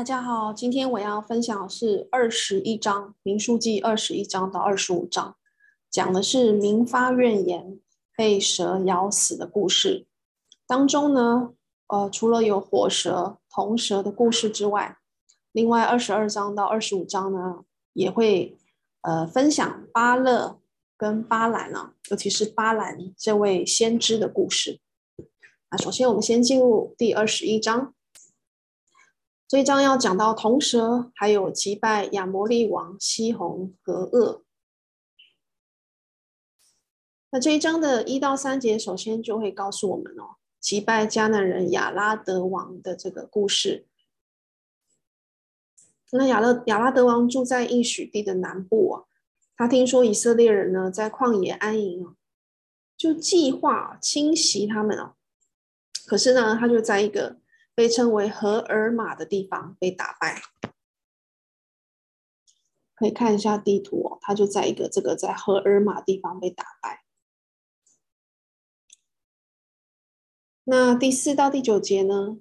大家好，今天我要分享的是二十一章，民书记二十一章到二十五章，讲的是民发怨言被蛇咬死的故事。当中呢，呃，除了有火蛇、铜蛇的故事之外，另外二十二章到二十五章呢，也会呃分享巴勒跟巴兰啊，尤其是巴兰这位先知的故事。啊，首先我们先进入第二十一章。这一章要讲到铜蛇，还有击败亚摩利王西宏和噩。那这一章的一到三节，首先就会告诉我们哦，击败迦南人亚拉德王的这个故事。那亚勒亚拉德王住在应许地的南部啊，他听说以色列人呢在旷野安营啊，就计划侵袭他们哦。可是呢，他就在一个。被称为荷尔玛的地方被打败，可以看一下地图哦，它就在一个这个在荷尔玛地方被打败。那第四到第九节呢，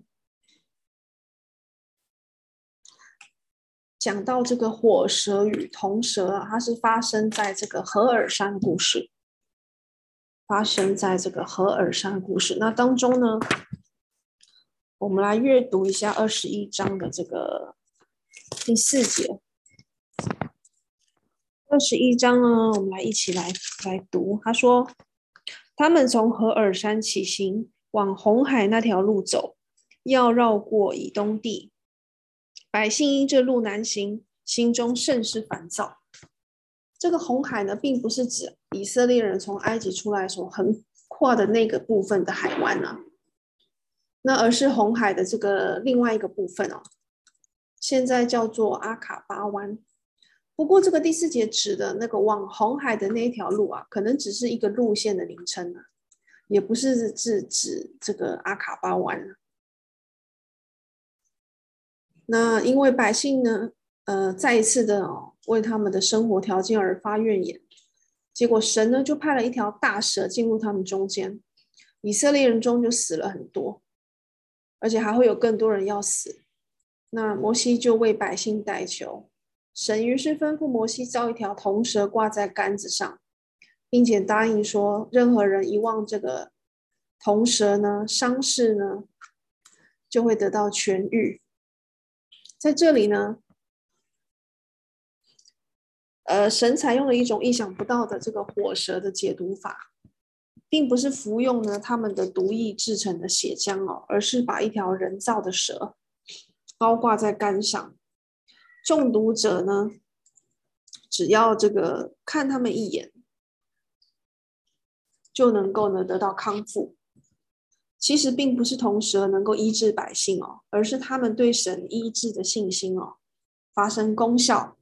讲到这个火蛇与铜蛇，它是发生在这个荷尔山故事，发生在这个荷尔山故事。那当中呢，我们来阅读一下二十一章的这个第四节。二十一章呢，我们来一起来来读。他说：“他们从何珥山起行，往红海那条路走，要绕过以东地。百姓因这路难行，心中甚是烦躁。这个红海呢，并不是指以色列人从埃及出来所横跨的那个部分的海湾啊。”那而是红海的这个另外一个部分哦，现在叫做阿卡巴湾。不过这个第四节指的那个往红海的那一条路啊，可能只是一个路线的名称啊，也不是是指这个阿卡巴湾。那因为百姓呢，呃，再一次的哦，为他们的生活条件而发怨言，结果神呢就派了一条大蛇进入他们中间，以色列人中就死了很多。而且还会有更多人要死，那摩西就为百姓代求，神于是吩咐摩西造一条铜蛇挂在杆子上，并且答应说，任何人一望这个铜蛇呢，伤势呢就会得到痊愈。在这里呢，呃，神采用了一种意想不到的这个火蛇的解毒法。并不是服用呢他们的毒液制成的血浆哦，而是把一条人造的蛇高挂在杆上，中毒者呢，只要这个看他们一眼，就能够呢得到康复。其实并不是铜蛇能够医治百姓哦，而是他们对神医治的信心哦，发生功效。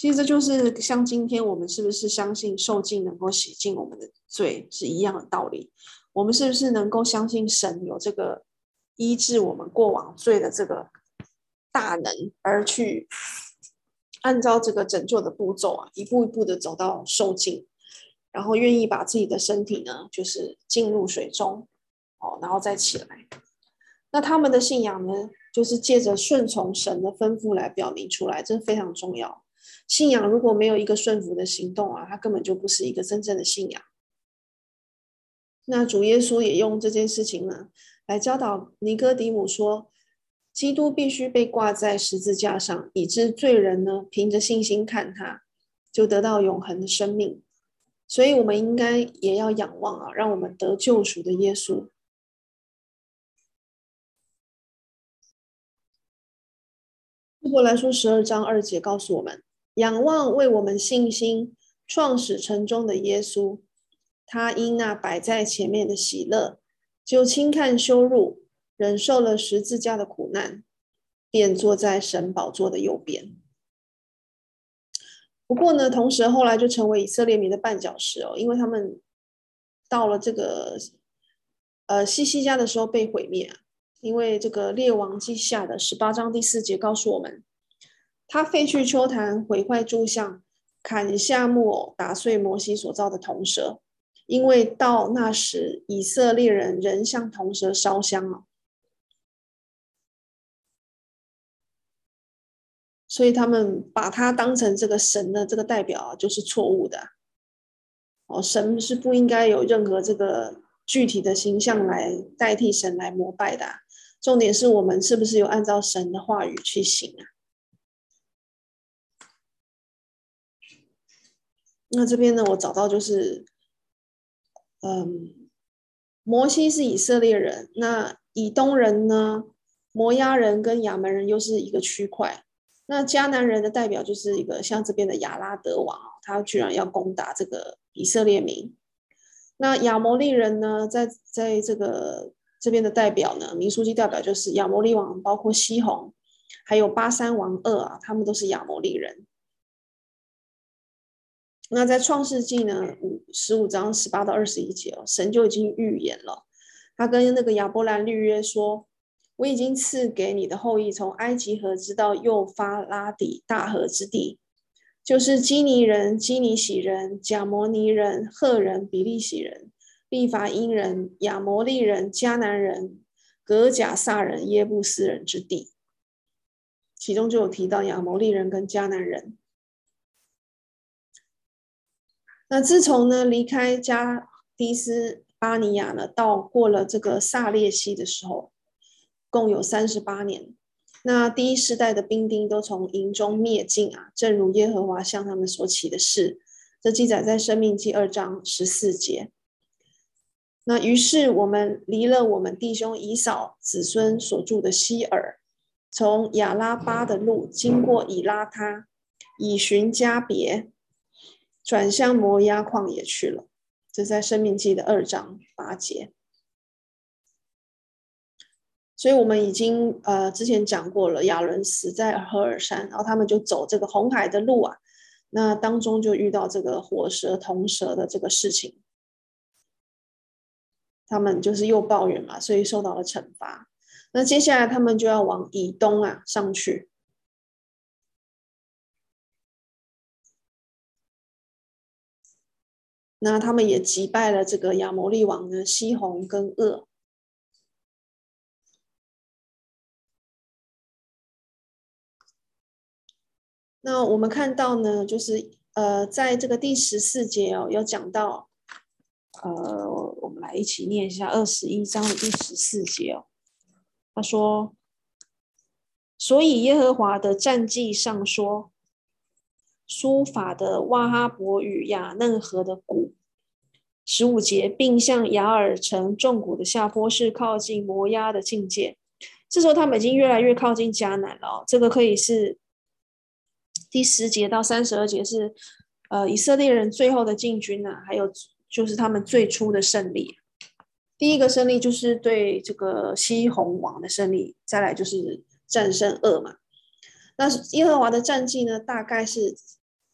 其实这就是像今天我们是不是相信受浸能够洗净我们的罪是一样的道理？我们是不是能够相信神有这个医治我们过往罪的这个大能，而去按照这个拯救的步骤啊，一步一步的走到受浸，然后愿意把自己的身体呢，就是浸入水中，哦，然后再起来。那他们的信仰呢，就是借着顺从神的吩咐来表明出来，这非常重要。信仰如果没有一个顺服的行动啊，它根本就不是一个真正的信仰。那主耶稣也用这件事情呢，来教导尼哥底母说，基督必须被挂在十字架上，以致罪人呢，凭着信心看他，就得到永恒的生命。所以，我们应该也要仰望啊，让我们得救赎的耶稣。希伯来书十二章二节告诉我们。仰望为我们信心创始成终的耶稣，他因那摆在前面的喜乐，就轻看羞辱，忍受了十字架的苦难，便坐在神宝座的右边。不过呢，同时后来就成为以色列民的绊脚石哦，因为他们到了这个呃西西家的时候被毁灭啊，因为这个列王记下的十八章第四节告诉我们。他废去邱坛，毁坏柱像，砍下木偶，打碎摩西所造的铜蛇，因为到那时以色列人仍向铜蛇烧香了。所以他们把他当成这个神的这个代表，就是错误的。哦，神是不应该有任何这个具体的形象来代替神来膜拜的。重点是我们是不是有按照神的话语去行啊？那这边呢，我找到就是，嗯，摩西是以色列人，那以东人呢，摩押人跟亚门人又是一个区块。那迦南人的代表就是一个像这边的亚拉得王，他居然要攻打这个以色列民。那亚摩利人呢，在在这个这边的代表呢，民书记代表就是亚摩利王，包括西宏，还有巴珊王二啊，他们都是亚摩利人。那在创世纪呢，五十五章十八到二十一节哦，神就已经预言了，他跟那个亚伯兰立约说。我已经赐给你的后裔，从埃及河直到幼发拉底大河之地，就是基尼人、基尼洗人、贾摩尼人、赫人、比利洗人、利乏音人、亚摩利人、迦南人、革贾撒人、耶布斯人之地。其中就有提到亚摩利人跟迦南人。那自从呢离开加低斯巴尼亚呢，到过了这个撒列西的时候。共有三十八年，那第一世代的兵丁都从营中灭尽啊，正如耶和华向他们所起的誓，这记载在生命记二章十四节。那于是我们离了我们弟兄以扫子孙所住的西珥，从亚拉巴的路经过以拉他，以寻迦别，转向摩押旷野去了。这在生命记的二章八节。所以我们已经呃之前讲过了，亚伦死在何尔山，然后他们就走这个红海的路啊，那当中就遇到这个火蛇铜蛇的这个事情，他们就是又抱怨嘛，所以受到了惩罚。那接下来他们就要往以东啊上去，那他们也击败了这个亚摩利王的西宏跟噩。那我们看到呢，就是呃，在这个第十四节哦，有讲到，呃，我们来一起念一下二十一章的第十四节哦。他说：“所以耶和华的战记上说，书法的瓦哈伯与雅嫩河的谷，十五节，并向雅尔城重谷的下坡，是靠近摩押的境界。这时候他们已经越来越靠近迦南了哦，这个可以是。”第十节到三十二节是，呃，以色列人最后的进军呢、啊，还有就是他们最初的胜利。第一个胜利就是对这个西宏王的胜利，再来就是战胜噩嘛。那耶和华的战绩呢，大概是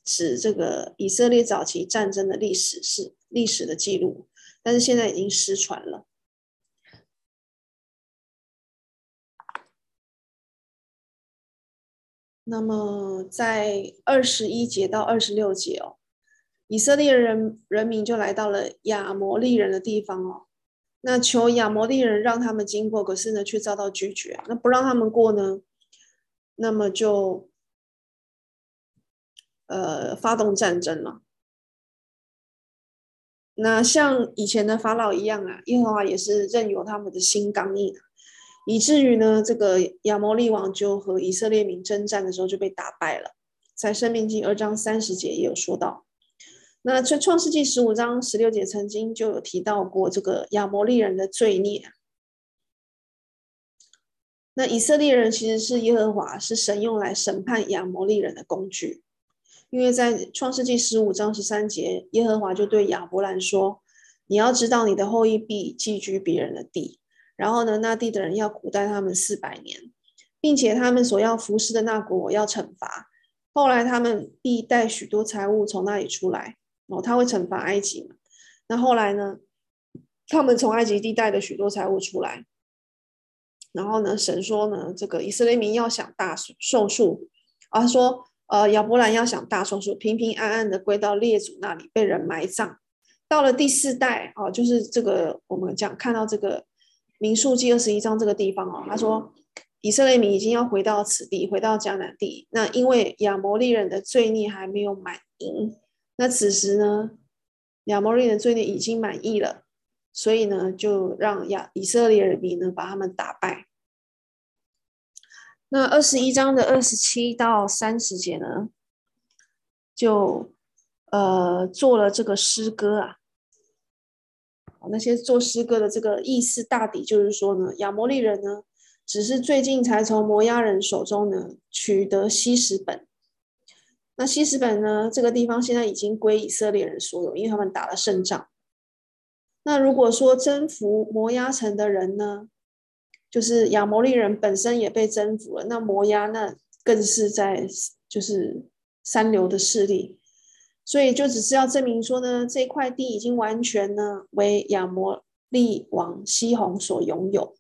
指这个以色列早期战争的历史，是历史的记录，但是现在已经失传了。那么在二十一节到二十六节哦，以色列人人民就来到了亚摩利人的地方哦，那求亚摩利人让他们经过，可是呢却遭到拒绝。那不让他们过呢，那么就呃发动战争了。那像以前的法老一样啊，耶和华也是任由他们的心刚硬。以至于呢，这个亚摩利王就和以色列民征战的时候就被打败了，在申命记二章三十节也有说到。那在创世纪十五章十六节曾经就有提到过这个亚摩利人的罪孽。那以色列人其实是耶和华是神用来审判亚摩利人的工具，因为在创世纪十五章十三节，耶和华就对亚伯兰说：“你要知道，你的后裔必寄居别人的地。”然后呢，那地的人要苦待他们四百年，并且他们所要服侍的那国我要惩罚。后来他们必带许多财物从那里出来，哦，他会惩罚埃及嘛。那后来呢，他们从埃及地带的许多财物出来，然后呢，神说呢，这个以色列民要想大受数，啊，说，呃，亚伯兰要想大寿数，平平安安的归到列祖那里被人埋葬。到了第四代，哦，就是这个我们讲看到这个。民数记二十一章这个地方哦，他说以色列民已经要回到此地，回到迦南地。那因为亚摩利人的罪孽还没有满盈，那此时呢，亚摩利人的罪孽已经满溢了，所以呢，就让亚以色列人民呢把他们打败。那二十一章的二十七到三十节呢，就呃做了这个诗歌啊。那些做诗歌的这个意思大抵就是说呢，亚摩利人呢，只是最近才从摩押人手中呢取得希实本。那希实本呢，这个地方现在已经归以色列人所有，因为他们打了胜仗。那如果说征服摩押城的人呢，就是亚摩利人本身也被征服了，那摩押那更是在就是三流的势力，所以就只是要证明说呢，这块地已经完全呢为亚摩利王西宏所拥有，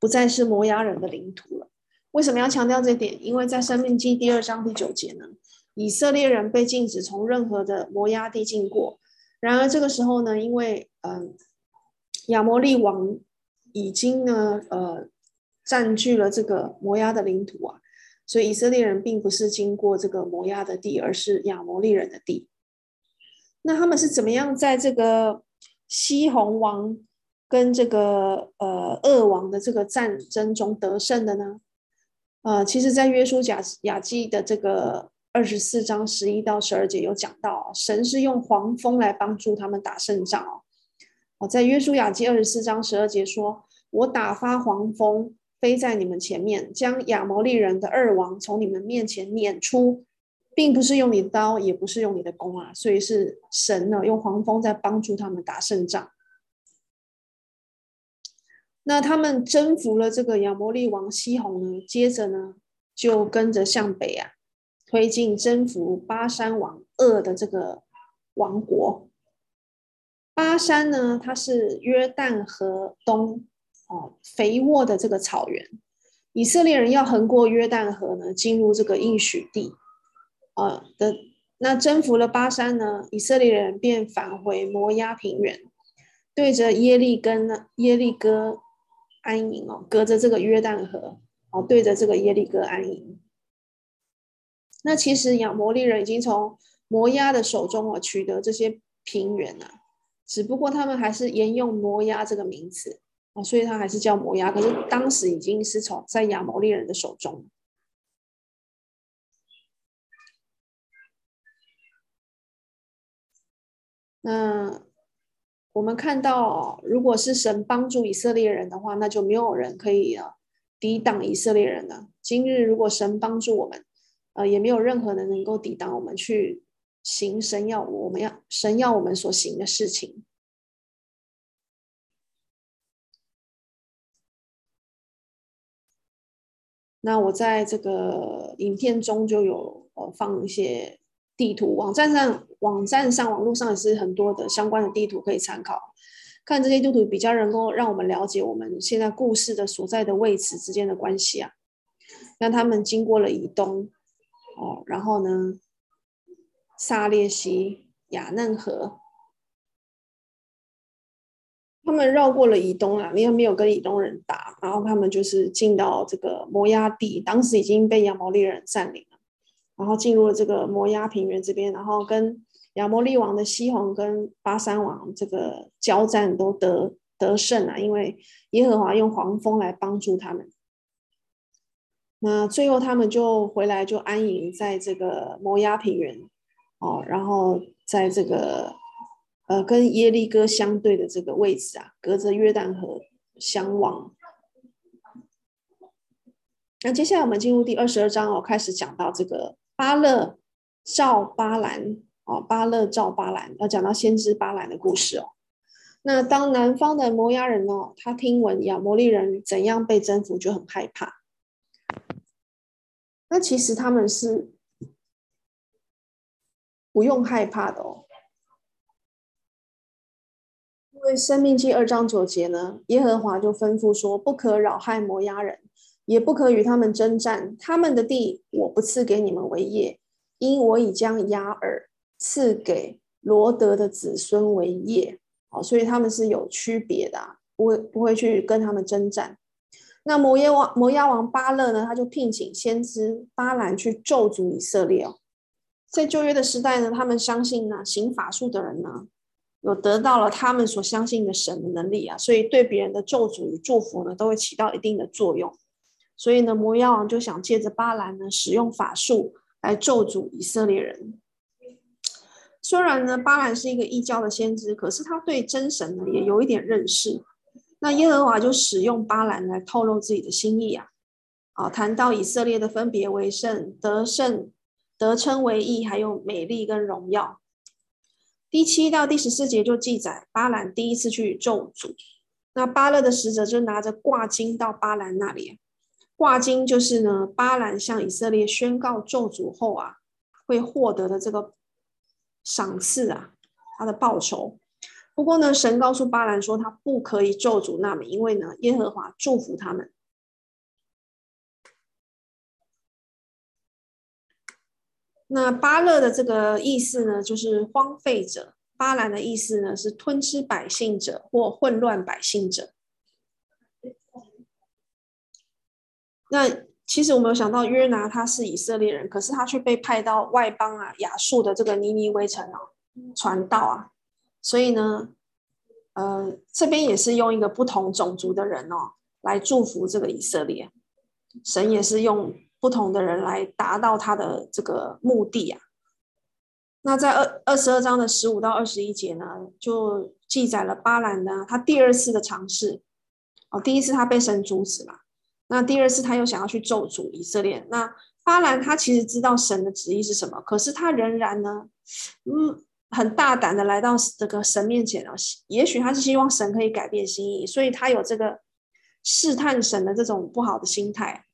不再是摩押人的领土了。为什么要强调这点？因为在生命记第二章第九节呢，以色列人被禁止从任何的摩押地经过。然而这个时候呢，因为嗯、呃、亚摩利王。已经呢，呃，占据了这个摩押的领土啊，所以以色列人并不是经过这个摩押的地，而是亚摩利人的地。那他们是怎么样在这个西宏王跟这个呃恶王的这个战争中得胜的呢？呃，其实，在约书亚亚记的这个二十四章十一到十二节有讲到，神是用黄蜂来帮助他们打胜仗哦。在约书亚记二十四章十二节说：“我打发黄蜂飞在你们前面，将亚摩利人的二王从你们面前撵出，并不是用你的刀，也不是用你的弓啊，所以是神呢用黄蜂在帮助他们打胜仗。那他们征服了这个亚摩利王西宏呢，接着呢就跟着向北啊推进，征服巴山王二的这个王国。”巴山呢，它是约旦河东哦，肥沃的这个草原。以色列人要横过约旦河呢，进入这个应许地，呃的那征服了巴山呢，以色列人便返回摩押平原，对着耶利根呢，耶利哥安营哦，隔着这个约旦河哦，对着这个耶利哥安营。那其实亚摩利人已经从摩押的手中啊取得这些平原啊。只不过他们还是沿用摩押这个名词哦，所以他还是叫摩押。可是当时已经是从在亚摩利人的手中。那我们看到，如果是神帮助以色列人的话，那就没有人可以啊抵挡以色列人了。今日如果神帮助我们，呃，也没有任何人能够抵挡我们去。行神要我们要神要我们所行的事情。那我在这个影片中就有呃放一些地图，网站上网站上网络上也是很多的相关的地图可以参考，看这些地图比较能够让我们了解我们现在故事的所在的位置之间的关系啊。那他们经过了以东哦，然后呢？萨列西、亚嫩河，他们绕过了以东啊，因为没有跟以东人打，然后他们就是进到这个摩押地，当时已经被亚摩利人占领了，然后进入了这个摩押平原这边，然后跟亚摩利王的西宏跟巴珊王这个交战都得得胜啊，因为耶和华用黄蜂来帮助他们。那最后他们就回来，就安营在这个摩押平原。哦，然后在这个呃跟耶利哥相对的这个位置啊，隔着约旦河相望。那接下来我们进入第二十二章哦，开始讲到这个巴勒照巴兰哦，巴勒照巴兰，要讲到先知巴兰的故事哦。那当南方的摩押人哦，他听闻亚摩利人怎样被征服，就很害怕。那其实他们是。不用害怕的哦，因为《生命记》二章九节呢，耶和华就吩咐说：“不可扰害摩押人，也不可与他们争战。他们的地我不赐给你们为业，因我已将雅尔赐给罗得的子孙为业。”好，所以他们是有区别的，不会不会去跟他们争战。那摩耶王摩押王巴勒呢，他就聘请先知巴兰去咒诅以色列哦。在旧约的时代呢，他们相信呢，行法术的人呢，有得到了他们所相信的神的能力啊，所以对别人的咒诅与祝福呢，都会起到一定的作用。所以呢，摩押王就想借着巴兰呢，使用法术来咒诅以色列人。虽然呢，巴兰是一个异教的先知，可是他对真神呢，也有一点认识。那耶和华就使用巴兰来透露自己的心意啊，啊，谈到以色列的分别为圣、得胜、得称为义，还有美丽跟荣耀。第七到第十四节就记载巴兰第一次去咒诅，那巴勒的使者就拿着挂金到巴兰那里，挂金就是呢，巴兰向以色列宣告咒诅后啊，会获得的这个赏赐啊，他的报酬。不过呢，神告诉巴兰说，他不可以咒诅那民，因为呢，耶和华祝福他们。那巴勒的这个意思呢，就是荒废者；巴兰的意思呢，是吞吃百姓者或混乱百姓者。那其实我没有想到约拿他是以色列人，可是他却被派到外邦啊亚述的这个尼尼微城啊传道啊。所以呢，呃，这边也是用一个不同种族的人哦，来祝福这个以色列。神也是用不同的人来达到他的这个目的啊。那在二二十二章的十五到二十一节呢，就记载了巴兰呢，他第二次的尝试。哦，第一次他被神阻止了，那第二次他又想要去咒诅以色列。那巴兰他其实知道神的旨意是什么，可是他仍然呢，嗯。很大胆的来到这个神面前啊，也许他是希望神可以改变心意，所以他有这个试探神的这种不好的心态。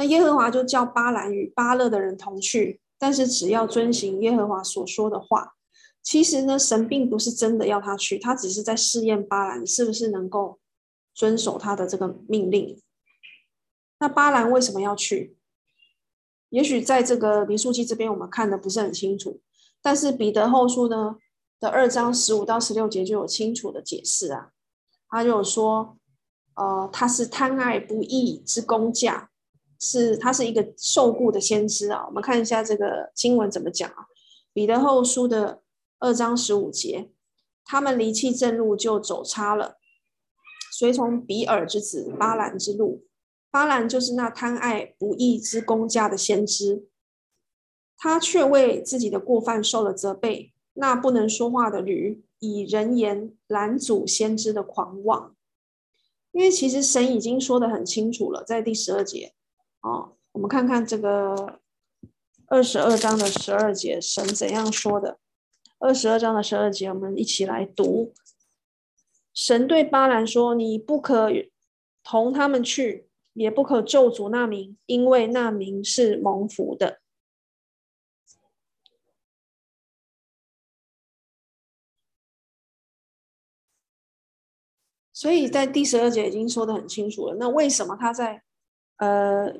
那耶和华就叫巴兰与巴勒的人同去，但是只要遵行耶和华所说的话。其实呢，神并不是真的要他去，他只是在试验巴兰是不是能够遵守他的这个命令。那巴兰为什么要去？也许在这个民数记这边，我们看的不是很清楚。但是彼得后书呢的二章十五到十六节就有清楚的解释啊，他就有说，呃，他是贪爱不义之工价，是他是一个受雇的先知啊。我们看一下这个经文怎么讲啊？彼得后书的二章十五节，他们离弃正路，就走差了，随从比尔之子巴兰之路。巴兰就是那贪爱不义之工价的先知。他却为自己的过犯受了责备。那不能说话的驴以人言拦阻先知的狂妄，因为其实神已经说得很清楚了，在第十二节。哦，我们看看这个二十二章的十二节，神怎样说的？二十二章的十二节，我们一起来读。神对巴兰说：“你不可同他们去，也不可咒诅那民，因为那民是蒙福的。”所以在第十二节已经说得很清楚了。那为什么他在呃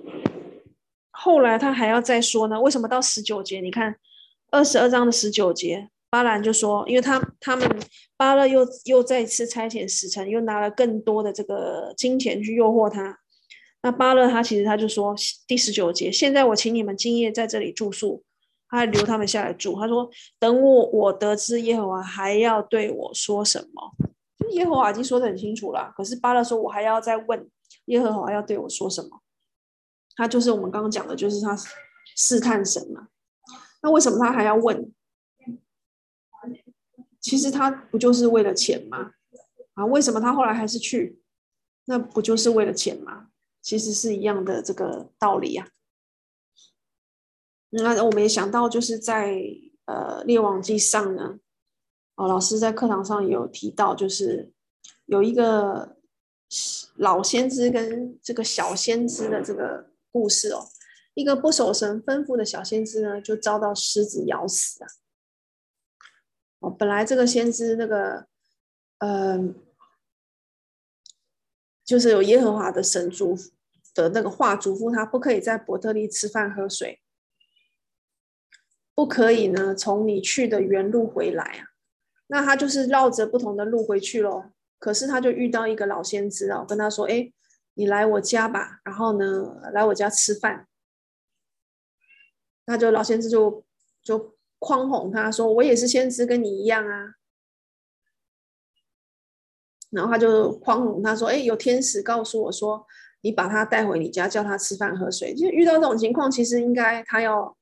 后来他还要再说呢？为什么到十九节？你看二十二章的十九节，巴兰就说，因为他他们巴勒又又再次差遣使臣，又拿了更多的这个金钱去诱惑他。那巴勒他其实他就说第十九节，现在我请你们今夜在这里住宿，他还留他们下来住。他说等我我得知耶和华还要对我说什么。耶和华已经说得很清楚了，可是巴勒说：“我还要再问耶和华要对我说什么？”他就是我们刚刚讲的，就是他试探神嘛。那为什么他还要问？其实他不就是为了钱吗？啊，为什么他后来还是去？那不就是为了钱吗？其实是一样的这个道理呀。那我们也想到，就是在呃列王记上呢。哦，老师在课堂上有提到，就是有一个老先知跟这个小先知的这个故事哦。一个不守神吩咐的小先知呢，就遭到狮子咬死啊。哦，本来这个先知那个，嗯、就是有耶和华的神嘱的那个话嘱咐他，不可以在伯特利吃饭喝水，不可以呢从你去的原路回来啊。那他就是绕着不同的路回去咯，可是他就遇到一个老先知啊，跟他说：“哎，你来我家吧，然后呢，来我家吃饭。”那就老先知就就诓哄他说：“我也是先知，跟你一样啊。”然后他就诓哄他说：“哎，有天使告诉我说，你把他带回你家，叫他吃饭喝水。就遇到这种情况，其实应该他要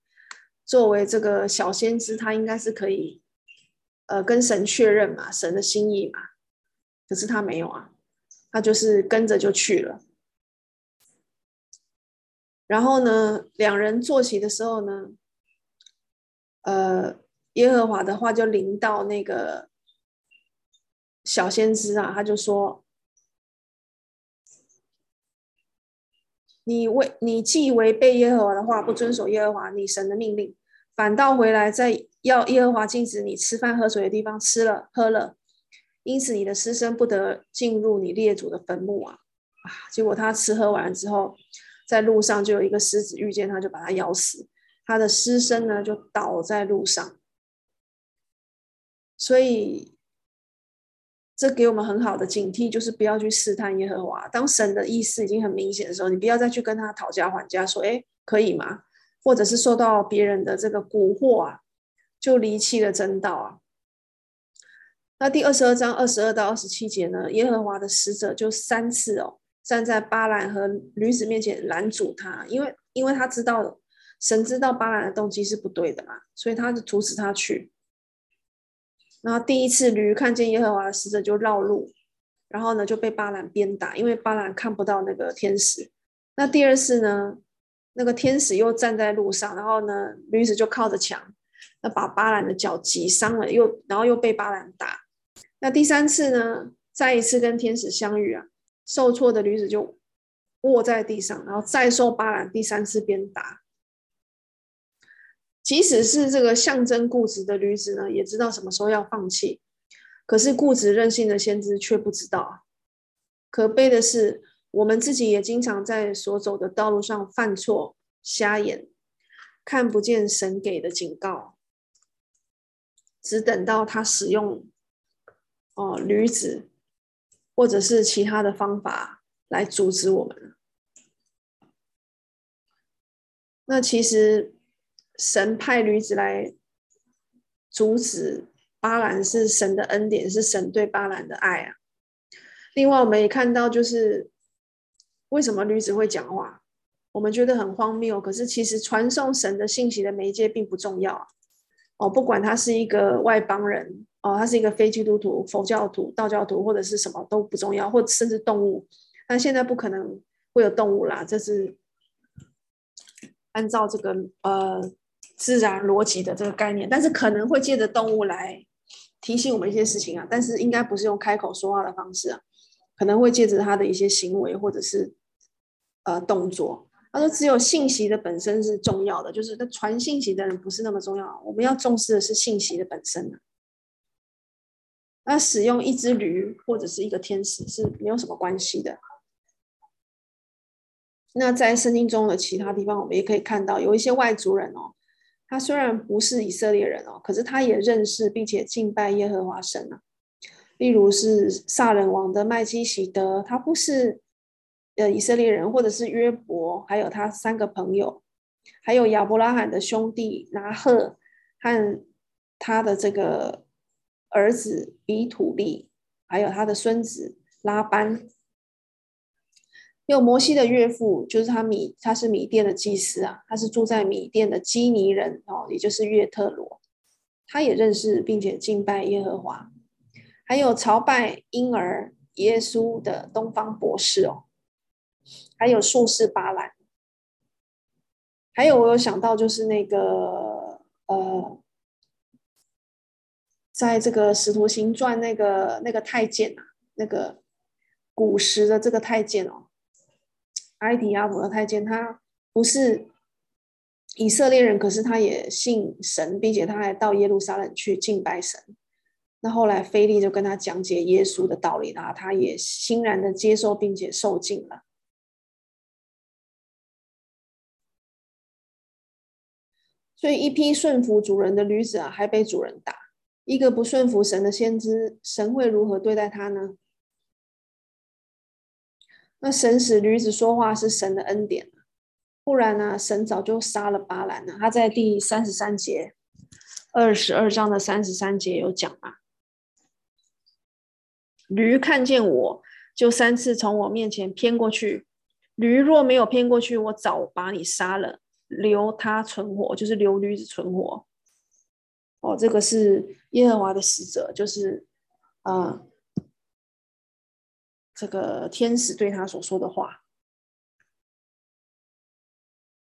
作为这个小先知，他应该是可以，呃，跟神确认嘛，神的心意嘛。可是他没有啊，他就是跟着就去了。然后呢，两人坐席的时候呢，呃，耶和华的话就临到那个。”小先知啊，他就说：“你违你既违背耶和华的话，不遵守耶和华你神的命令，反倒回来在要耶和华禁止你吃饭喝水的地方吃了喝了，因此你的尸身不得进入你列祖的坟墓啊！啊！结果他吃喝完了之后，在路上就有一个狮子遇见他，就把他咬死，他的尸身呢就倒在路上，所以。”这给我们很好的警惕，就是不要去试探耶和华。当神的意思已经很明显的时候，你不要再去跟他讨价还价，说：“哎，可以吗？”或者是受到别人的这个蛊惑啊，就离弃了真道啊。那第二十二章二十二到二十七节呢，耶和华的使者就三次哦，站在巴兰和驴子面前拦阻他，因为因为他知道神知道巴兰的动机是不对的嘛，所以他就阻止他去。然后第一次驴看见耶和华的使者就绕路，然后呢就被巴兰鞭打，因为巴兰看不到那个天使。那第二次呢，那个天使又站在路上，然后呢驴子就靠着墙，那把巴兰的脚击伤了，又然后又被巴兰打。那第三次呢，再一次跟天使相遇啊，受挫的驴子就卧在地上，然后再受巴兰第三次鞭打。即使是这个象征固执的驴子呢，也知道什么时候要放弃。可是固执任性的先知却不知道。可悲的是，我们自己也经常在所走的道路上犯错、瞎眼，看不见神给的警告，只等到他使用哦驴子或者是其他的方法来阻止我们。那其实。神派驴子来阻止巴兰，是神的恩典，是神对巴兰的爱啊。另外，我们也看到，就是为什么驴子会讲话，我们觉得很荒谬。可是，其实传送神的信息的媒介并不重要啊哦。不管他是一个外邦人哦，他是一个非基督徒、佛教徒、道教徒，或者是什么都不重要，或甚至动物。但现在不可能会有动物啦，这是按照这个呃。自然逻辑的这个概念，但是可能会借着动物来提醒我们一些事情啊，但是应该不是用开口说话的方式啊，可能会借着他的一些行为或者是呃动作。他说，只有信息的本身是重要的，就是那传信息的人不是那么重要，我们要重视的是信息的本身啊。那使用一只驴或者是一个天使是没有什么关系的。那在圣经中的其他地方，我们也可以看到有一些外族人哦。他虽然不是以色列人哦，可是他也认识并且敬拜耶和华神啊。例如是撒冷王的麦基洗德，他不是呃以色列人，或者是约伯，还有他三个朋友，还有亚伯拉罕的兄弟拿鹤和他的这个儿子比土利，还有他的孙子拉班。有摩西的岳父，就是他米，他是米店的祭司啊，他是住在米店的基尼人哦，也就是约特罗，他也认识并且敬拜耶和华，还有朝拜婴儿耶稣的东方博士哦，还有术士巴兰，还有我有想到就是那个呃，在这个使徒行传那个那个太监啊，那个古时的这个太监哦。埃迪亚伯的太监，他不是以色列人，可是他也信神，并且他还到耶路撒冷去敬拜神。那后来腓力就跟他讲解耶稣的道理，然后他也欣然的接受并且受浸了。所以一批顺服主人的驴子啊，还被主人打；一个不顺服神的先知，神会如何对待他呢？那神使驴子说话是神的恩典，不然呢，神早就杀了巴兰了。他在第三十三节，二十二章的三十三节有讲啊，驴看见我就三次从我面前偏过去，驴若没有偏过去，我早把你杀了，留他存活，就是留驴子存活。哦，这个是耶和华的使者，就是啊。这个天使对他所说的话，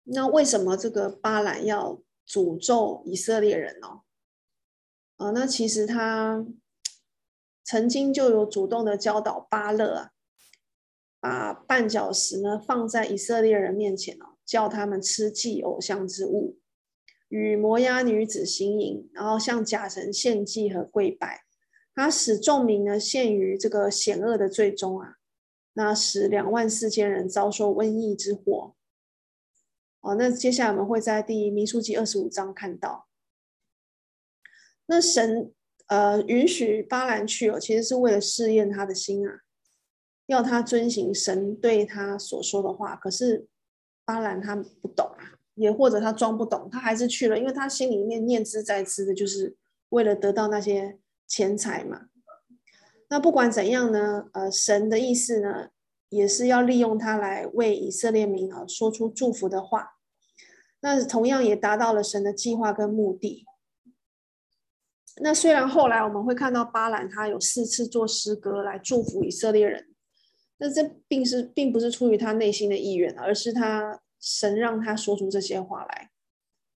那为什么这个巴兰要诅咒以色列人呢？啊，那其实他曾经就有主动的教导巴勒啊，把绊脚石呢放在以色列人面前哦，叫他们吃祭偶像之物，与摩押女子行淫，然后向假神献祭和跪拜。他使众民呢陷于这个险恶的罪中啊，那使两万四千人遭受瘟疫之祸。哦，那接下来我们会在第民数记二十五章看到。那神呃允许巴兰去哦，其实是为了试验他的心啊，要他遵行神对他所说的话。可是巴兰他不懂啊，也或者他装不懂，他还是去了，因为他心里面念兹在兹的，就是为了得到那些。钱财嘛，那不管怎样呢，呃，神的意思呢，也是要利用他来为以色列民啊说出祝福的话。那同样也达到了神的计划跟目的。那虽然后来我们会看到巴兰他有四次做诗歌来祝福以色列人，但这并是并不是出于他内心的意愿，而是他神让他说出这些话来。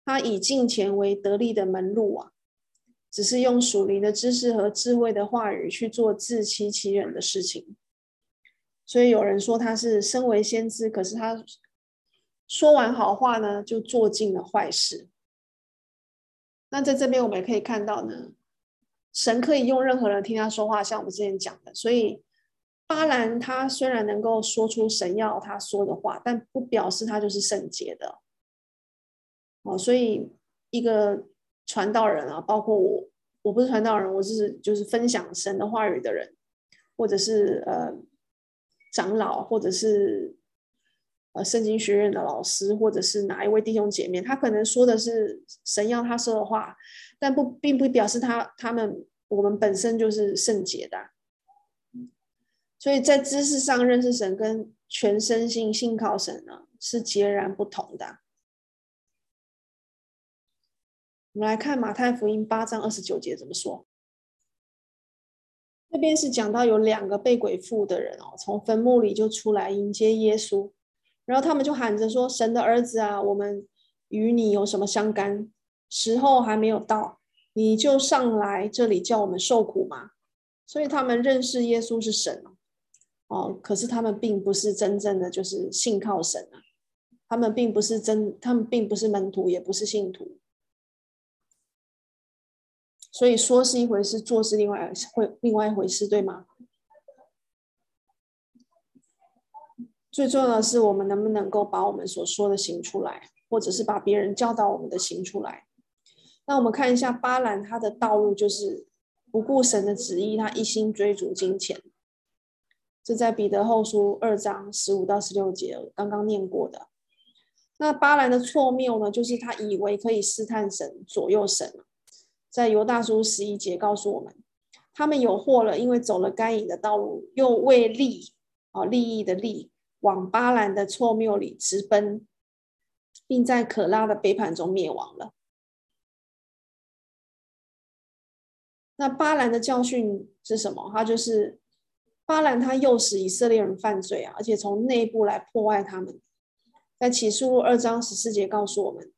他以金钱为得利的门路啊。只是用属灵的知识和智慧的话语去做自欺欺人的事情，所以有人说他是身为先知，可是他说完好话呢，就做尽了坏事。那在这边我们也可以看到呢，神可以用任何人听他说话，像我们之前讲的。所以巴兰他虽然能够说出神要他说的话，但不表示他就是圣洁的。哦，所以一个。传道人啊，包括我，我不是传道人，我是就是分享神的话语的人，或者是呃长老，或者是呃圣经学院的老师，或者是哪一位弟兄姐妹，他可能说的是神要他说的话，但不并不表示他他们我们本身就是圣洁的，所以在知识上认识神跟全身心信靠神呢是截然不同的。我们来看马太福音八章二十九节怎么说。这边是讲到有两个被鬼附的人哦，从坟墓里就出来迎接耶稣，然后他们就喊着说：“神的儿子啊，我们与你有什么相干？时候还没有到，你就上来这里叫我们受苦吗？”所以他们认识耶稣是神，哦可是他们并不是真正的就是信靠神啊，他们并不是真，他们并不是门徒，也不是信徒。所以说是一回事，做是另外会另外一回事，对吗？最重要的是，我们能不能够把我们所说的行出来，或者是把别人教导我们的行出来？那我们看一下巴兰他的道路，就是不顾神的旨意，他一心追逐金钱。这在彼得后书二章十五到十六节刚刚念过的。那巴兰的错谬呢，就是他以为可以试探神，左右神。在犹大书十一节告诉我们，他们有祸了，因为走了该隐的道路，又为利啊利益的利，往巴兰的错谬里直奔，并在可拉的背叛中灭亡了。那巴兰的教训是什么？他就是巴兰，他诱使以色列人犯罪啊，而且从内部来破坏他们。在启示录二章十四节告诉我们，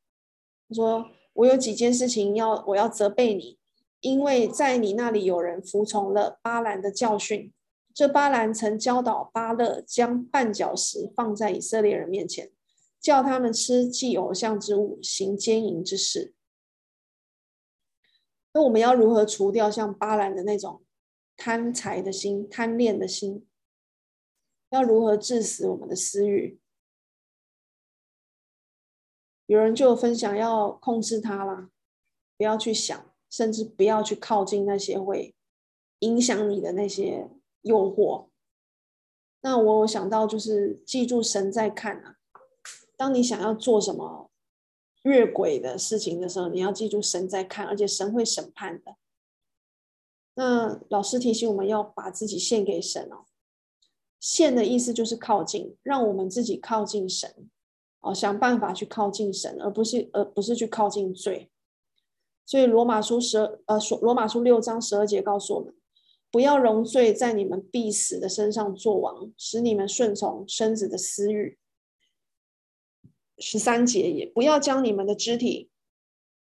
他说。我有几件事情要我要责备你，因为在你那里有人服从了巴兰的教训。这巴兰曾教导巴勒将绊脚石放在以色列人面前，叫他们吃祭偶像之物，行奸淫之事。那我们要如何除掉像巴兰的那种贪财的心、贪恋的心？要如何治死我们的私欲？有人就分享要控制他啦，不要去想，甚至不要去靠近那些会影响你的那些诱惑。那我想到就是记住神在看啊。当你想要做什么越轨的事情的时候，你要记住神在看，而且神会审判的。那老师提醒我们要把自己献给神哦。献的意思就是靠近，让我们自己靠近神哦，想办法去靠近神，而不是而不是去靠近罪。所以罗马书十二呃，罗马书六章十二节告诉我们，不要容罪在你们必死的身上作王，使你们顺从身子的私欲。十三节也不要将你们的肢体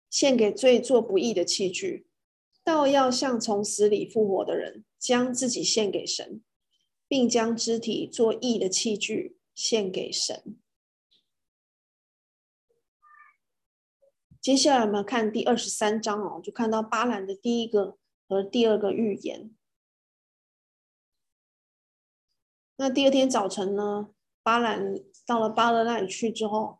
献给罪做不义的器具，倒要像从死里复活的人，将自己献给神。并将肢体做义的器具献给神。接下来我们看第二十三章哦，就看到巴兰的第一个和第二个预言。那第二天早晨呢，巴兰到了巴勒那里去之后，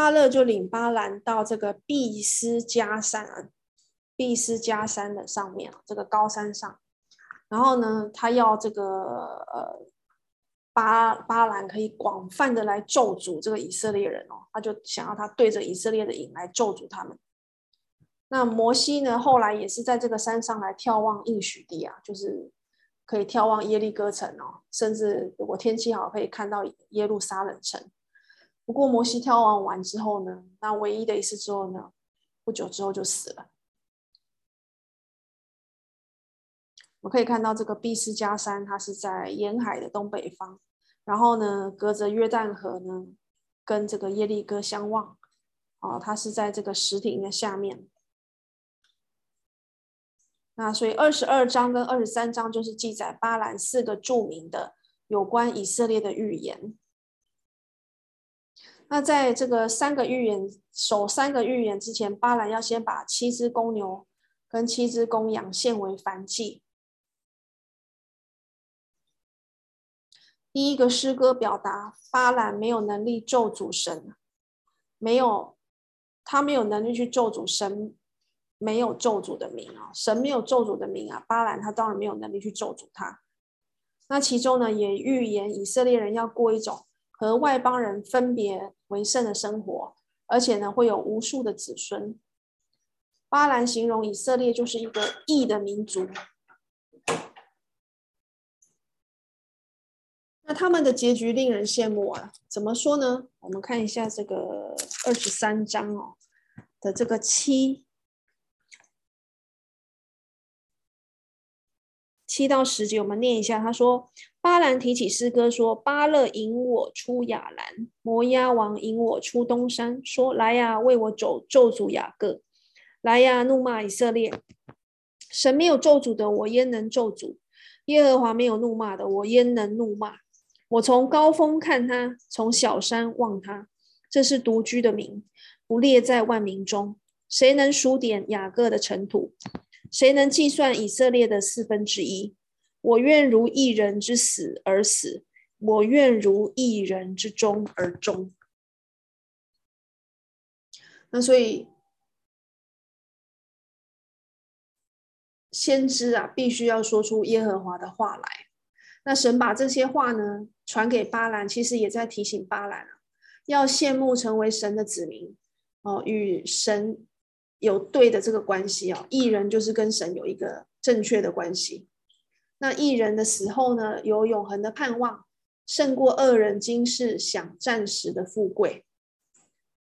巴勒就领巴兰到这个毕斯加山。毕斯加山的上面，这个高山上，然后呢，他要这个呃巴巴兰可以广泛的来咒诅这个以色列人哦，他就想要他对着以色列的影来咒诅他们。那摩西呢，后来也是在这个山上来眺望应许地啊，就是可以眺望耶利哥城哦，甚至如果天气好，可以看到耶路撒冷城。不过摩西眺望完之后呢，那唯一的一次之后呢，不久之后就死了。我们可以看到这个毕斯加山，它是在沿海的东北方，然后呢，隔着约旦河呢，跟这个耶利哥相望，哦，它是在这个石亭的下面。那所以二十二章跟二十三章就是记载巴兰四个著名的有关以色列的预言。那在这个三个预言，首三个预言之前，巴兰要先把七只公牛跟七只公羊献为燔祭。第一个诗歌表达巴兰没有能力咒诅神，没有，他没有能力去咒诅神，没有咒诅的名啊，神没有咒诅的名啊，巴兰他当然没有能力去咒诅他。那其中呢，也预言以色列人要过一种和外邦人分别为圣的生活，而且呢，会有无数的子孙。巴兰形容以色列就是一个义的民族。那他们的结局令人羡慕啊！怎么说呢？我们看一下这个二十三章哦的这个七七到十节，我们念一下。他说：“巴兰提起诗歌说，巴勒引我出亚兰，摩押王引我出东山，说：来呀，为我咒咒诅雅各，来呀，怒骂以色列。神没有咒诅的，我焉能咒诅？耶和华没有怒骂的，我焉能怒骂？”我从高峰看他，从小山望他，这是独居的民，不列在万民中。谁能数点雅各的尘土？谁能计算以色列的四分之一？我愿如一人之死而死，我愿如一人之终而终。那所以，先知啊，必须要说出耶和华的话来。那神把这些话呢传给巴兰，其实也在提醒巴兰啊，要羡慕成为神的子民哦，与神有对的这个关系哦，一人就是跟神有一个正确的关系。那一人的死后呢，有永恒的盼望，胜过二人今世享暂时的富贵。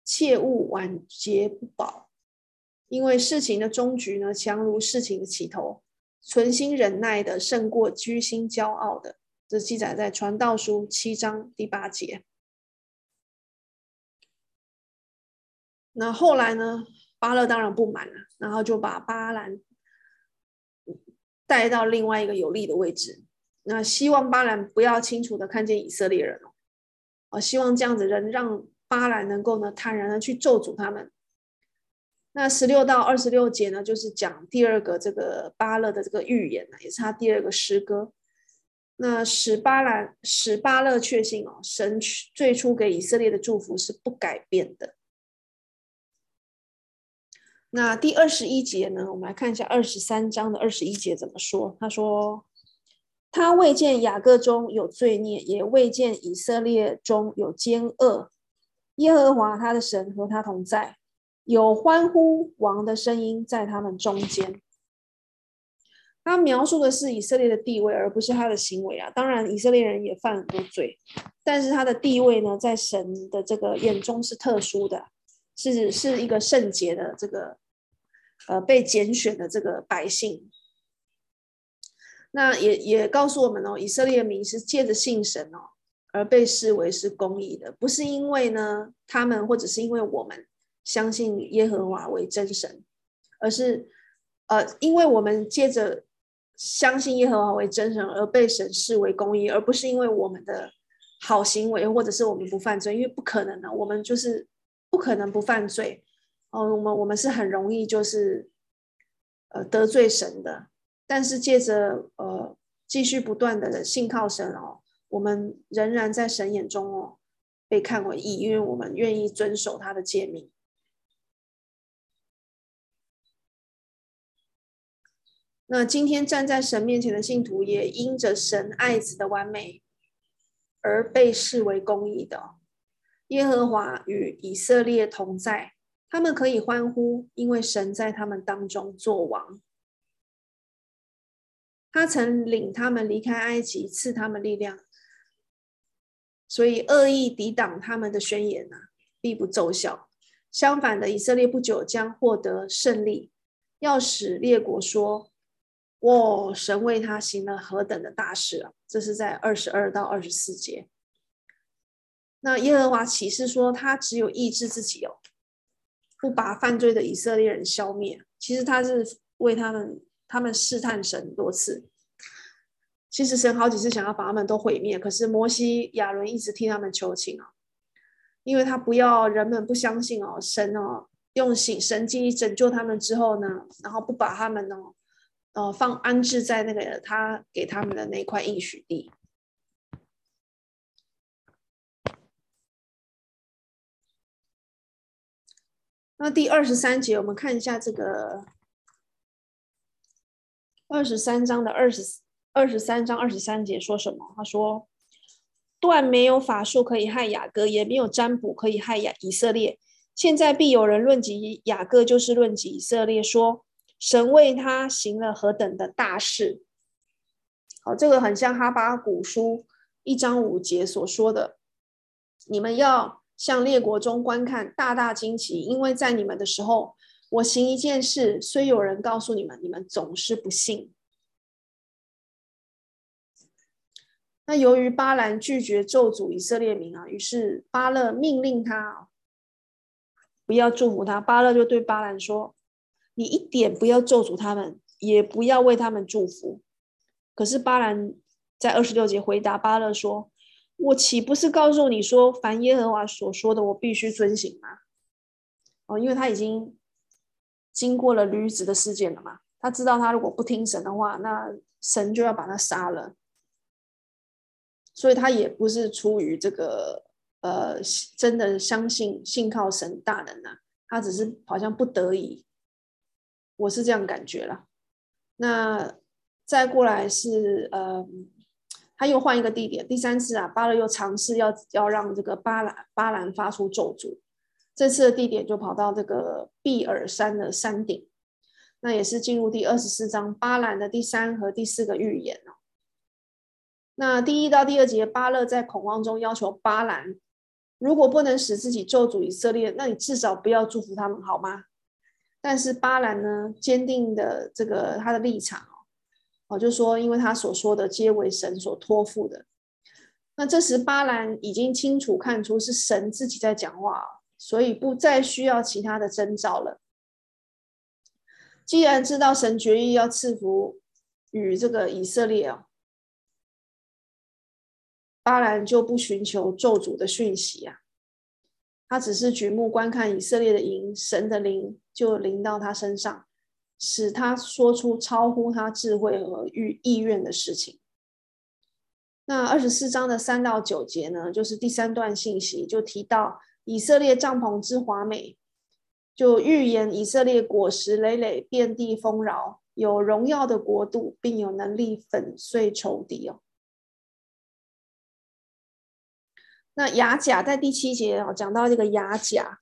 切勿晚节不保，因为事情的终局呢，强如事情的起头。存心忍耐的胜过居心骄傲的，这记载在传道书七章第八节。那后来呢，巴勒当然不满了，然后就把巴兰带到另外一个有利的位置。那希望巴兰不要清楚的看见以色列人哦，啊，希望这样子人让巴兰能够呢坦然的去咒诅他们。那十六到二十六节呢，就是讲第二个这个巴勒的这个预言呢，也是他第二个诗歌。那使巴兰使巴勒确信哦，神最初给以色列的祝福是不改变的。那第二十一节呢？我们来看一下二十三章的二十一节怎么说。他说：“他未见雅各中有罪孽，也未见以色列中有奸恶。耶和华他的神和他同在，有欢呼王的声音在他们中间。”他描述的是以色列的地位，而不是他的行为啊。当然，以色列人也犯很多罪，但是他的地位呢，在神的这个眼中是特殊的。是是一个圣洁的这个，呃，被拣选的这个百姓。那也也告诉我们哦，以色列民是借着信神哦，而被视为是公义的，不是因为呢他们或者是因为我们相信耶和华为真神，而是呃，因为我们借着相信耶和华为真神而被神视为公义，而不是因为我们的好行为或者是我们不犯罪，因为不可能的，我们就是。不可能不犯罪哦，我们我们是很容易就是呃得罪神的，但是借着呃继续不断的信靠神哦，我们仍然在神眼中哦被看为义，因为我们愿意遵守他的诫命。那今天站在神面前的信徒，也因着神爱子的完美而被视为公义的。耶和华与以色列同在，他们可以欢呼，因为神在他们当中作王。他曾领他们离开埃及，赐他们力量，所以恶意抵挡他们的宣言呐、啊，必不奏效。相反的，以色列不久将获得胜利，要使列国说：“哇，神为他行了何等的大事啊！”这是在二十二到二十四节。那耶和华启示说，他只有抑制自己哦，不把犯罪的以色列人消灭。其实他是为他们，他们试探神多次。其实神好几次想要把他们都毁灭，可是摩西、亚伦一直替他们求情啊，因为他不要人们不相信哦，神哦用神神迹拯救他们之后呢，然后不把他们哦，呃放安置在那个他给他们的那块应许地。那第二十三节，我们看一下这个二十三章的二十二十三章二十三节说什么？他说：“断没有法术可以害雅各，也没有占卜可以害雅以色列。现在必有人论及雅各，就是论及以色列，说神为他行了何等的大事。”好，这个很像哈巴谷书一章五节所说的：“你们要。”向列国中观看，大大惊奇，因为在你们的时候，我行一件事，虽有人告诉你们，你们总是不信。那由于巴兰拒绝咒诅以色列民啊，于是巴勒命令他不要祝福他。巴勒就对巴兰说：“你一点不要咒诅他们，也不要为他们祝福。”可是巴兰在二十六节回答巴勒说。我岂不是告诉你说，凡耶和华所说的，我必须遵行吗？哦，因为他已经经过了驴子的事件了嘛，他知道他如果不听神的话，那神就要把他杀了，所以他也不是出于这个呃真的相信信靠神大能啊，他只是好像不得已，我是这样感觉了。那再过来是呃。他又换一个地点，第三次啊，巴勒又尝试要要让这个巴兰巴兰发出咒诅，这次的地点就跑到这个毕尔山的山顶，那也是进入第二十四章巴兰的第三和第四个预言哦。那第一到第二节，巴勒在恐慌中要求巴兰，如果不能使自己咒诅以色列，那你至少不要祝福他们好吗？但是巴兰呢，坚定的这个他的立场。我就说，因为他所说的皆为神所托付的。那这时巴兰已经清楚看出是神自己在讲话，所以不再需要其他的征兆了。既然知道神决意要赐福与这个以色列啊，巴兰就不寻求咒诅的讯息啊，他只是举目观看以色列的营，神的灵就临到他身上。使他说出超乎他智慧和意意愿的事情。那二十四章的三到九节呢，就是第三段信息，就提到以色列帐篷之华美，就预言以色列果实累累，遍地丰饶，有荣耀的国度，并有能力粉碎仇敌哦。那亚甲在第七节哦，讲到这个亚甲，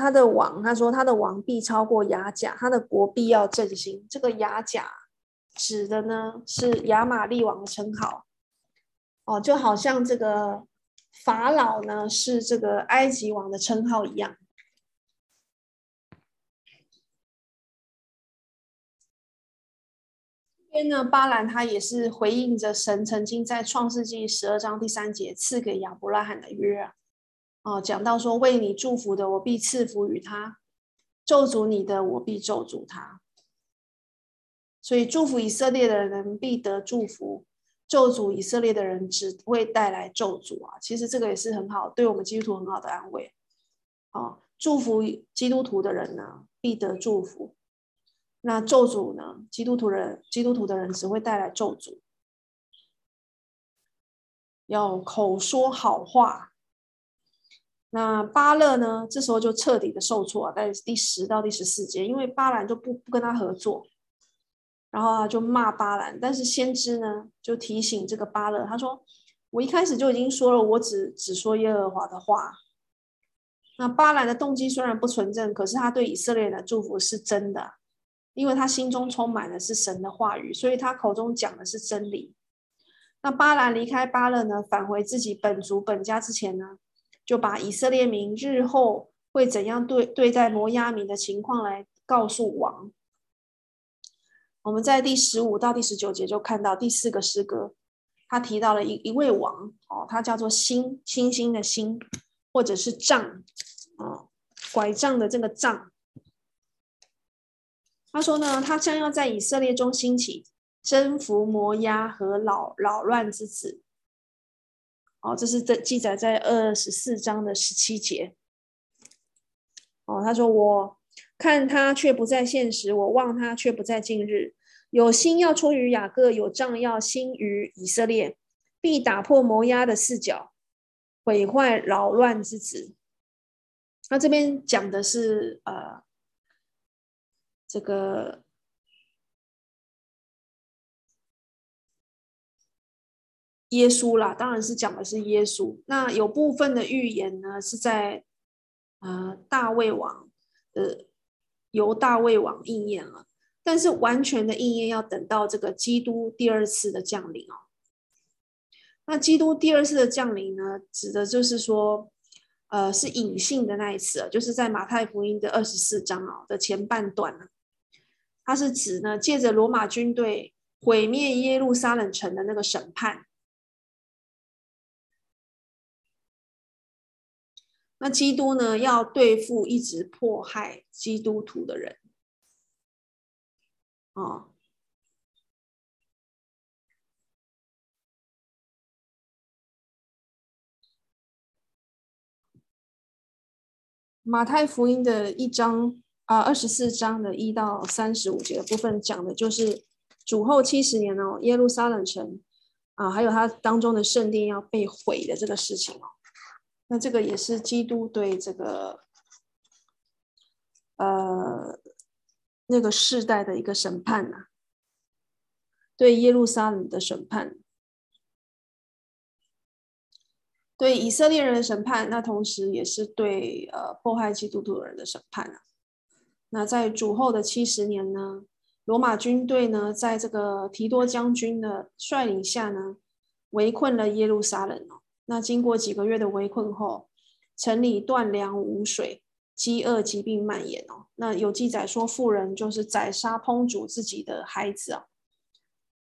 他的王，他说他的王必超过亚甲，他的国必要振兴。这个亚甲指的呢是亚玛力王的称号哦，就好像这个。法老呢是这个埃及王的称号一样。这边呢，巴兰他也是回应着神曾经在创世纪十二章第三节赐给亚伯拉罕的约啊，哦，讲到说，为你祝福的，我必赐福于他；咒诅你的，我必咒诅他。所以祝福以色列的人必得祝福。咒诅以色列的人只会带来咒诅啊！其实这个也是很好，对我们基督徒很好的安慰。啊，祝福基督徒的人呢，必得祝福；那咒诅呢，基督徒人基督徒的人只会带来咒诅。要口说好话。那巴勒呢，这时候就彻底的受挫，在第十到第十四节，因为巴兰就不不跟他合作。然后他就骂巴兰，但是先知呢就提醒这个巴勒，他说：“我一开始就已经说了，我只只说耶和华的话。”那巴兰的动机虽然不纯正，可是他对以色列人的祝福是真的，因为他心中充满的是神的话语，所以他口中讲的是真理。那巴兰离开巴勒呢，返回自己本族本家之前呢，就把以色列民日后会怎样对对待摩押民的情况来告诉王。我们在第十五到第十九节就看到第四个诗歌，他提到了一一位王哦，他叫做星星星的星，或者是杖哦，拐杖的这个杖。他说呢，他将要在以色列中兴起，征服摩押和扰扰乱之子。哦，这是在记载在二十四章的十七节。哦，他说我。看他却不在现实，我望他却不在近日。有心要出于雅各，有杖要兴于以色列，必打破摩押的四角，毁坏扰乱之子。那这边讲的是呃，这个耶稣啦，当然是讲的是耶稣。那有部分的预言呢，是在呃大卫王的。由大卫王应验了，但是完全的应验要等到这个基督第二次的降临哦。那基督第二次的降临呢，指的就是说，呃，是隐性的那一次，就是在马太福音的二十四章啊的前半段呢，它是指呢，借着罗马军队毁灭耶路撒冷城的那个审判。那基督呢，要对付一直迫害基督徒的人，哦，马太福音的一章啊，二十四章的一到三十五节的部分讲的就是主后七十年哦，耶路撒冷城啊，还有它当中的圣殿要被毁的这个事情哦。那这个也是基督对这个，呃，那个世代的一个审判呐、对耶路撒冷的审判，对以色列人的审判，那同时也是对呃迫害基督徒的人的审判啊。那在主后的七十年呢，罗马军队呢，在这个提多将军的率领下呢，围困了耶路撒冷那经过几个月的围困后，城里断粮无水，饥饿疾病蔓延哦。那有记载说，妇人就是宰杀烹煮自己的孩子啊。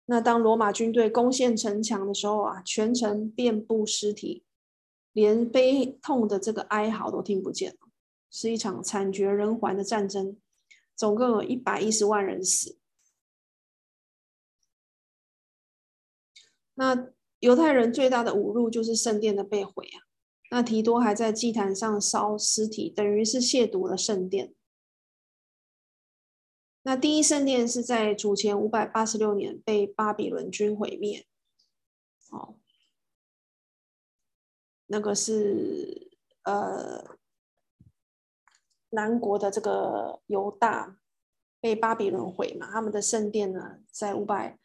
那当罗马军队攻陷城墙的时候啊，全城遍布尸体，连悲痛的这个哀嚎都听不见了，是一场惨绝人寰的战争，总共有一百一十万人死。那。犹太人最大的侮辱就是圣殿的被毁啊！那提多还在祭坛上烧尸体，等于是亵渎了圣殿。那第一圣殿是在主前五百八十六年被巴比伦军毁灭。哦，那个是呃南国的这个犹大被巴比伦毁嘛，他们的圣殿呢在五百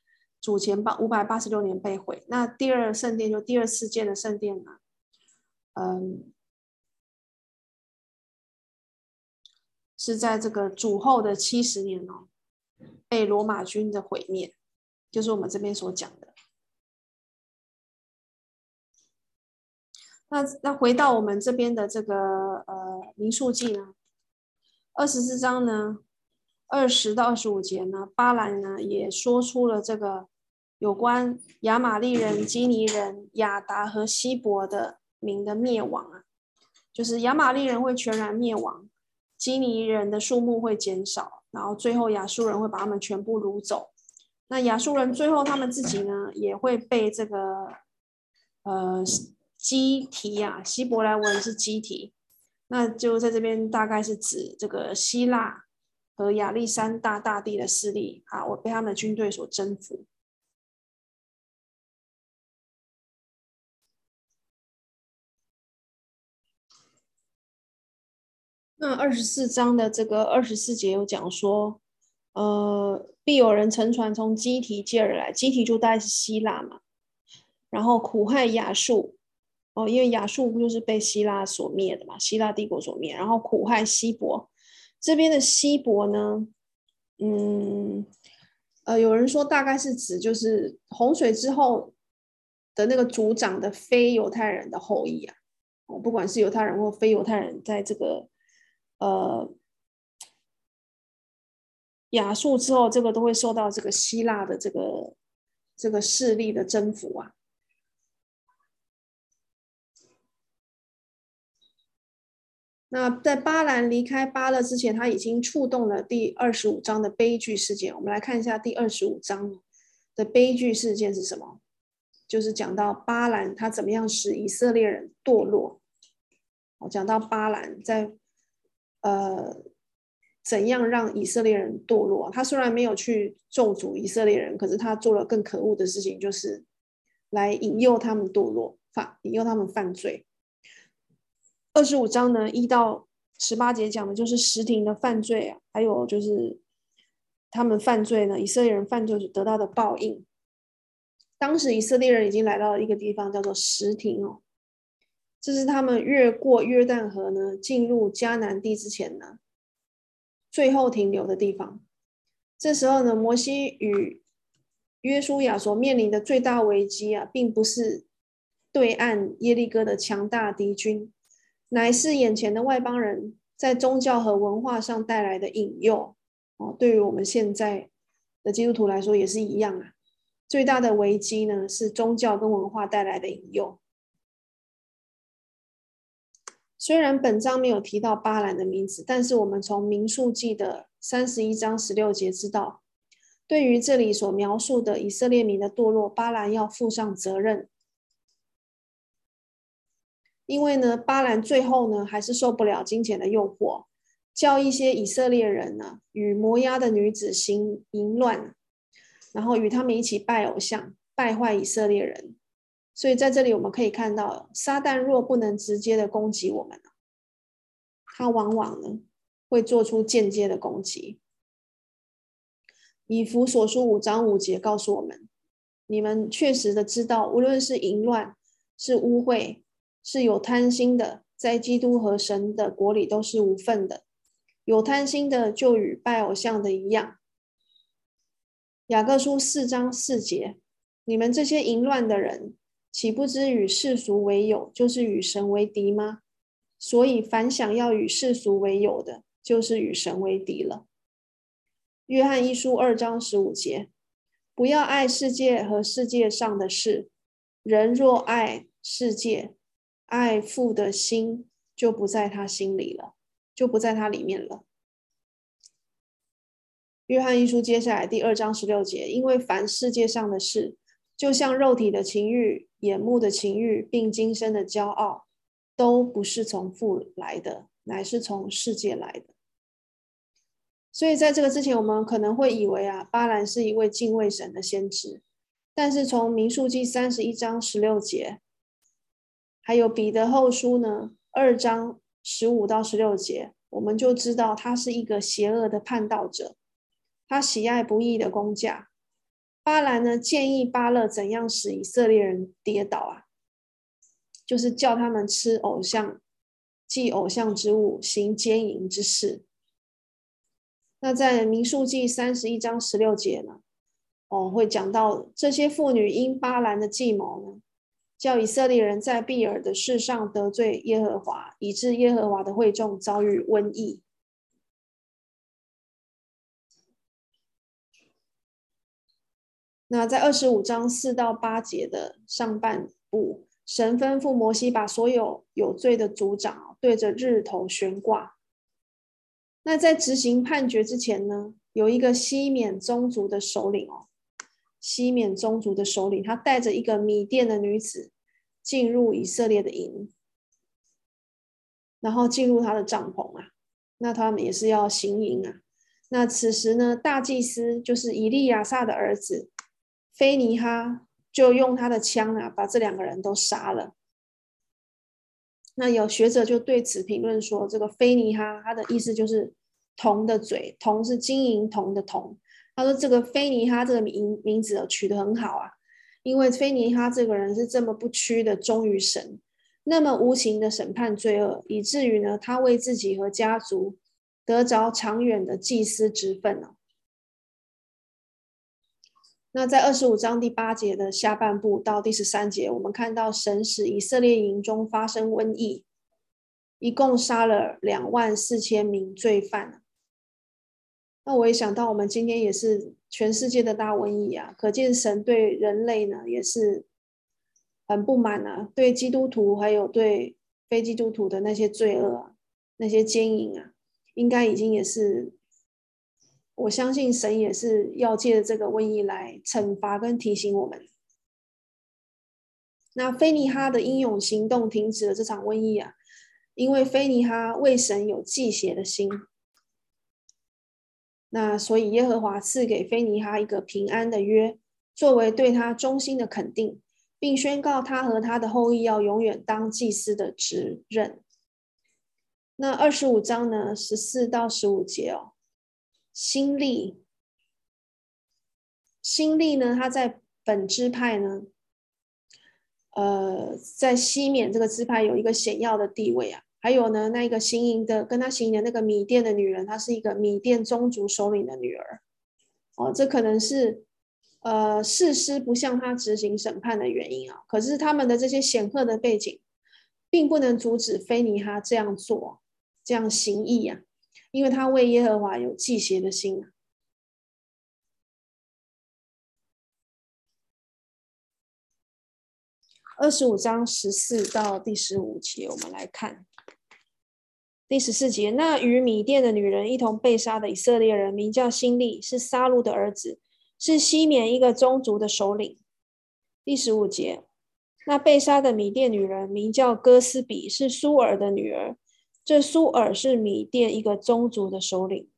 主前八五百八十六年被毁。那第二圣殿就第二次建的圣殿呢，嗯，是在这个主后的七十年哦，被罗马军的毁灭，就是我们这边所讲的。那那回到我们这边的这个呃民数记呢，二十四章呢，二十到二十五节呢，巴兰呢也说出了这个有关亚玛力人、基尼人、亚达和希伯的民的灭亡啊，就是亚玛力人会全然灭亡，基尼人的数目会减少，然后最后亚述人会把他们全部掳走。那亚述人最后他们自己呢也会被这个呃。基提呀，希伯来文是基提，那就在这边大概是指这个希腊和亚历山大大帝的势力啊，我被他们的军队所征服。那二十四章的这个二十四节有讲说，呃，必有人乘船从基提接而来，基提就大概是希腊嘛，然后苦害亚述。哦，因为亚述不就是被希腊所灭的嘛，希腊帝国所灭，然后苦害希伯。这边的希伯呢，嗯，呃，有人说大概是指就是洪水之后的那个族长的非犹太人的后裔啊。哦，不管是犹太人或非犹太人，在这个呃亚述之后，这个都会受到这个希腊的这个这个势力的征服啊。那在巴兰离开巴勒之前，他已经触动了第二十五章的悲剧事件。我们来看一下第二十五章的悲剧事件是什么？就是讲到巴兰他怎么样使以色列人堕落。我讲到巴兰在呃怎样让以色列人堕落。他虽然没有去咒诅以色列人，可是他做了更可恶的事情，就是来引诱他们堕落，犯引诱他们犯罪。二十五章呢，一到十八节讲的就是实庭的犯罪啊，还有就是他们犯罪呢，以色列人犯罪所得到的报应。当时以色列人已经来到了一个地方，叫做石亭哦，这是他们越过约旦河呢，进入迦南地之前呢，最后停留的地方。这时候呢，摩西与约书亚所面临的最大危机啊，并不是对岸耶利哥的强大敌军。乃是眼前的外邦人在宗教和文化上带来的引诱哦，对于我们现在的基督徒来说也是一样啊。最大的危机呢，是宗教跟文化带来的引诱。虽然本章没有提到巴兰的名字，但是我们从民数记的三十一章十六节知道，对于这里所描述的以色列民的堕落，巴兰要负上责任。因为呢，巴兰最后呢还是受不了金钱的诱惑，叫一些以色列人呢与摩押的女子行淫乱，然后与他们一起拜偶像，败坏以色列人。所以在这里我们可以看到，撒旦若不能直接的攻击我们，他往往呢会做出间接的攻击。以弗所书五章五节告诉我们：你们确实的知道，无论是淫乱，是污秽。是有贪心的，在基督和神的国里都是无份的。有贪心的，就与拜偶像的一样。雅各书四章四节：你们这些淫乱的人，岂不知与世俗为友，就是与神为敌吗？所以，凡想要与世俗为友的，就是与神为敌了。约翰一书二章十五节：不要爱世界和世界上的事。人若爱世界，爱父的心就不在他心里了，就不在他里面了。约翰一书接下来第二章十六节，因为凡世界上的事，就像肉体的情欲、眼目的情欲，并今生的骄傲，都不是从父来的，乃是从世界来的。所以在这个之前，我们可能会以为啊，巴兰是一位敬畏神的先知，但是从民数记三十一章十六节。还有彼得后书呢，二章十五到十六节，我们就知道他是一个邪恶的叛道者，他喜爱不义的工价。巴兰呢，建议巴勒怎样使以色列人跌倒啊？就是叫他们吃偶像、祭偶像之物、行奸淫之事。那在民数记三十一章十六节呢，哦，会讲到这些妇女因巴兰的计谋呢，叫以色列人在比珥的事上得罪耶和华，以致耶和华的会众遭遇瘟疫。那在二十五章四到八节的上半部，神吩咐摩西把所有有罪的族长对着日头悬挂。那在执行判决之前呢，有一个西缅宗族的首领哦，西缅宗族的首领，他带着一个米甸的女子进入以色列的营，然后进入他的帐篷啊，那他们也是要行营啊。那此时呢，大祭司就是以利亚撒的儿子菲尼哈，就用他的枪啊，把这两个人都杀了。那有学者就对此评论说：“这个菲尼哈，他的意思就是铜的嘴，铜是金银铜的铜。他说这个菲尼哈这个名名字取得很好啊，因为菲尼哈这个人是这么不屈的忠于神，那么无情的审判罪恶，以至于呢，他为自己和家族得着长远的祭司之分呢。那在二十五章第八节的下半部到第十三节，我们看到神使以色列营中发生瘟疫，一共杀了两万四千名罪犯。那我也想到，我们今天也是全世界的大瘟疫啊，可见神对人类呢也是很不满啊，对基督徒还有对非基督徒的那些罪恶啊，那些奸淫啊，应该已经也是。我相信神也是要借着这个瘟疫来惩罚跟提醒我们。那菲尼哈的英勇行动停止了这场瘟疫啊，因为菲尼哈为神有祭邪的心。那所以耶和华赐给菲尼哈一个平安的约，作为对他忠心的肯定，并宣告他和他的后裔要永远当祭司的职任。那二十五章呢，十四到十五节哦。新力，新力呢？他在本支派呢，呃，在西缅这个支派有一个显要的地位啊。还有呢，那个行营的跟他行营的那个米甸的女人，她是一个米甸宗族首领的女儿。哦，这可能是呃士师不向他执行审判的原因啊。可是他们的这些显赫的背景，并不能阻止菲尼哈这样做，这样行义啊。因为他为耶和华有忌邪的心。二十五章十四到第十五节，我们来看第十四节。那与米甸的女人一同被杀的以色列人，名叫新利，是杀戮的儿子，是西缅一个宗族的首领。第十五节，那被杀的米甸女人名叫哥斯比，是苏尔的女儿。这苏尔是米甸一个宗族的首领，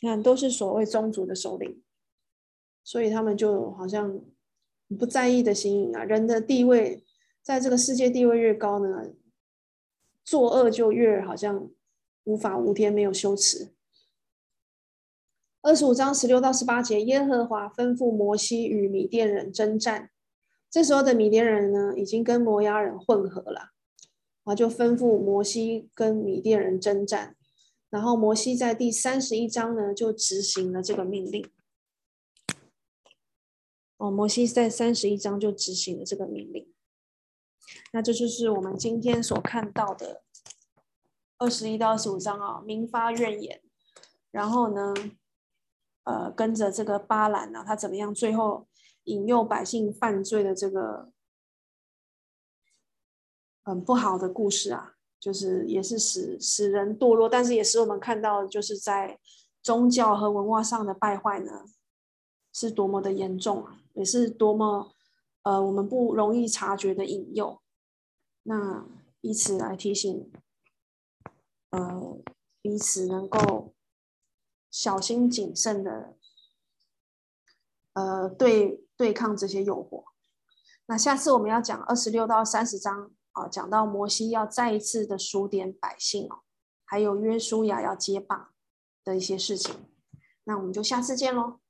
你看都是所谓宗族的首领，所以他们就好像不在意的行淫啊。人的地位在这个世界地位越高呢，作恶就越好像无法无天，没有羞耻。二十五章十六到十八节，耶和华吩咐摩西与米甸人征战，这时候的米甸人呢，已经跟摩押人混合了。啊，就吩咐摩西跟米甸人征战，然后摩西在第三十一章呢就执行了这个命令。哦，摩西在三十一章就执行了这个命令。那这就是我们今天所看到的二十一到二十五章啊，民发怨言，然后呢，呃，跟着这个巴兰呢，他怎么样，最后引诱百姓犯罪的这个。很不好的故事啊，就是也是使使人堕落，但是也使我们看到，就是在宗教和文化上的败坏呢，是多么的严重啊，也是多么呃我们不容易察觉的引诱。那以此来提醒，呃彼此能够小心谨慎的，呃对对抗这些诱惑。那下次我们要讲二十六到三十章。啊，讲到摩西要再一次的数点百姓哦，还有约书亚要接棒的一些事情。那我们就下次见喽。